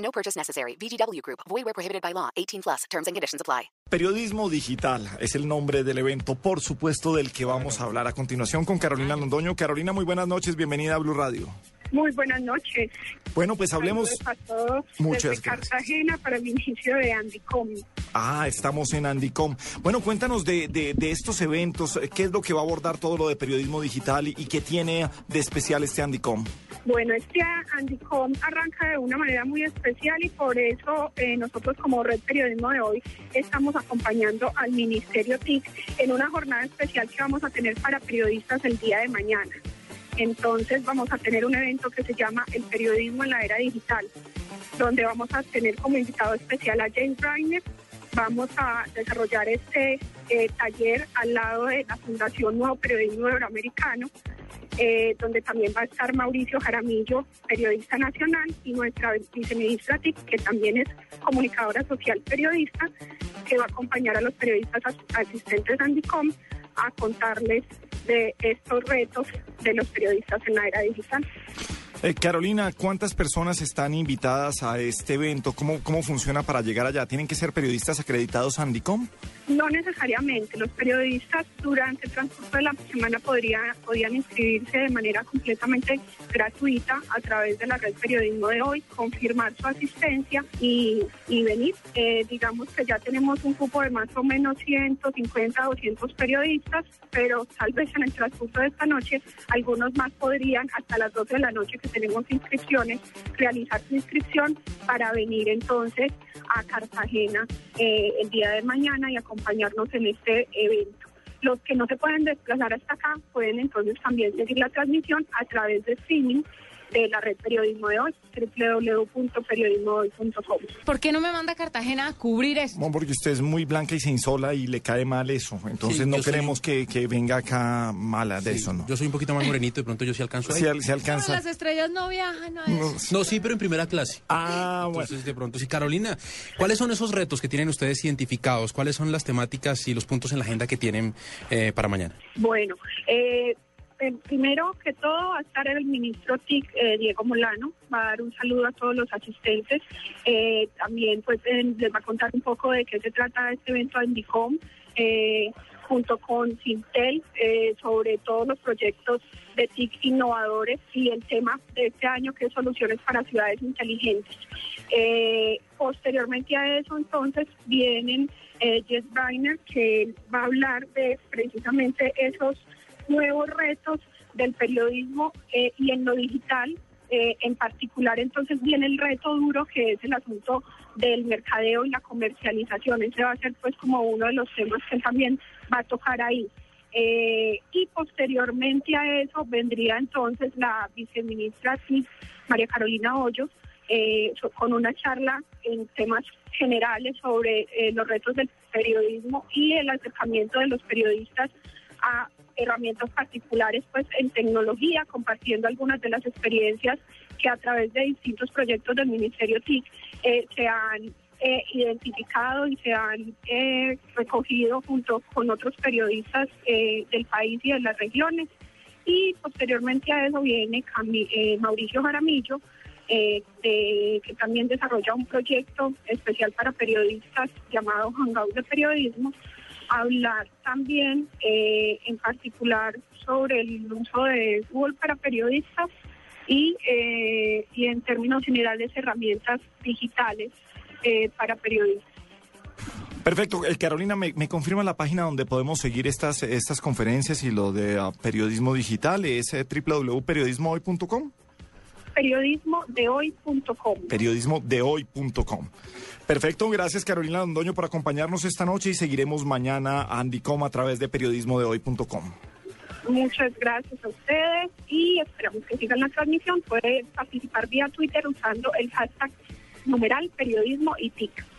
No purchase necessary. VGW Group. Void where prohibited by law. 18 plus. Terms and conditions apply. Periodismo digital es el nombre del evento, por supuesto, del que vamos a hablar a continuación con Carolina Londoño. Carolina, muy buenas noches. Bienvenida a Blue Radio. Muy buenas noches. Bueno, pues hablemos. A todos Muchas desde gracias. Cartagena para el inicio de Andicom. Ah, estamos en Andicom. Bueno, cuéntanos de, de- de estos eventos. ¿Qué es lo que va a abordar todo lo de periodismo digital y, y qué tiene de especial este Andicom? Bueno, este Andicom arranca de una manera muy especial y por eso eh, nosotros como Red Periodismo de hoy estamos acompañando al Ministerio TIC en una jornada especial que vamos a tener para periodistas el día de mañana. Entonces vamos a tener un evento que se llama El periodismo en la era digital, donde vamos a tener como invitado especial a James Brainer. Vamos a desarrollar este eh, taller al lado de la Fundación Nuevo Periodismo Euroamericano, eh, donde también va a estar Mauricio Jaramillo, periodista nacional, y nuestra viceministra TIC, que también es comunicadora social periodista, que va a acompañar a los periodistas as- asistentes Andicom a contarles de estos retos de los periodistas en la era digital. Eh, Carolina, ¿cuántas personas están invitadas a este evento? ¿Cómo, ¿Cómo funciona para llegar allá? ¿Tienen que ser periodistas acreditados a Andicom? No necesariamente. Los periodistas durante el transcurso de la semana podría, podían inscribirse de manera completamente gratuita a través de la red Periodismo de hoy, confirmar su asistencia y, y venir. Eh, digamos que ya tenemos un cupo de más o menos 150, 200 periodistas, pero tal vez en el transcurso de esta noche algunos más podrían, hasta las 12 de la noche tenemos inscripciones, realizar su inscripción para venir entonces a Cartagena eh, el día de mañana y acompañarnos en este evento. Los que no se pueden desplazar hasta acá pueden entonces también seguir la transmisión a través de streaming de la red Periodismo de Hoy, www.periodismohoy.com. ¿Por qué no me manda a Cartagena a cubrir esto? No, porque usted es muy blanca y se insola y le cae mal eso. Entonces Sí, no soy- queremos que, que venga acá mala de eso, ¿no? Yo soy un poquito más morenito, de pronto yo sí alcanzo ahí. Si No, alcanza. las estrellas no viajan a eso. No, sí, pero en primera clase. Ah, bueno. Entonces, de pronto, sí, Carolina, ¿cuáles son esos retos que tienen ustedes identificados? ¿Cuáles son las temáticas y los puntos en la agenda que tienen eh, para mañana? Bueno, eh, eh, primero que todo va a estar el ministro TIC, eh, Diego Molano, va a dar un saludo a todos los asistentes. Eh, también pues eh, les va a contar un poco de qué se trata este evento de Indicom, eh, junto con Sintel, sobre todos los proyectos de TIC innovadores y el tema de este año que es soluciones para ciudades inteligentes. Posteriormente a eso, entonces, vienen Jess Brainer, que va a hablar de precisamente esos nuevos retos del periodismo eh, y en lo digital. eh, en particular, entonces viene el reto duro que es el asunto del mercadeo y la comercialización. Ese va a ser pues como uno de los temas que también va a tocar ahí. Eh, y posteriormente a eso vendría entonces la viceministra sí, María Carolina Hoyos eh, con una charla en temas generales sobre los retos del periodismo y el acercamiento de los periodistas a herramientas particulares pues en tecnología, compartiendo algunas de las experiencias que a través de distintos proyectos del Ministerio TIC eh, se han eh, identificado y se han eh, recogido junto con otros periodistas del país y de las regiones. Y posteriormente a eso viene Mauricio Jaramillo, que también desarrolla un proyecto especial para periodistas llamado Hangout de Periodismo, hablar también eh, en particular sobre el uso de Google para periodistas y, eh, y en términos generales herramientas digitales eh, para periodistas. Perfecto. Carolina, ¿me, me confirma la página donde podemos seguir estas, estas conferencias y lo de ah, periodismo digital? Es www.periodismohoy.com. Periodismodehoy.com. periodismodehoy.com. Perfecto, gracias Carolina Londoño por acompañarnos esta noche y seguiremos mañana a Andicom a través de periodismodehoy.com. Muchas gracias a ustedes y esperamos que sigan la transmisión. Puede participar vía Twitter usando el hashtag numeral periodismo y TIC.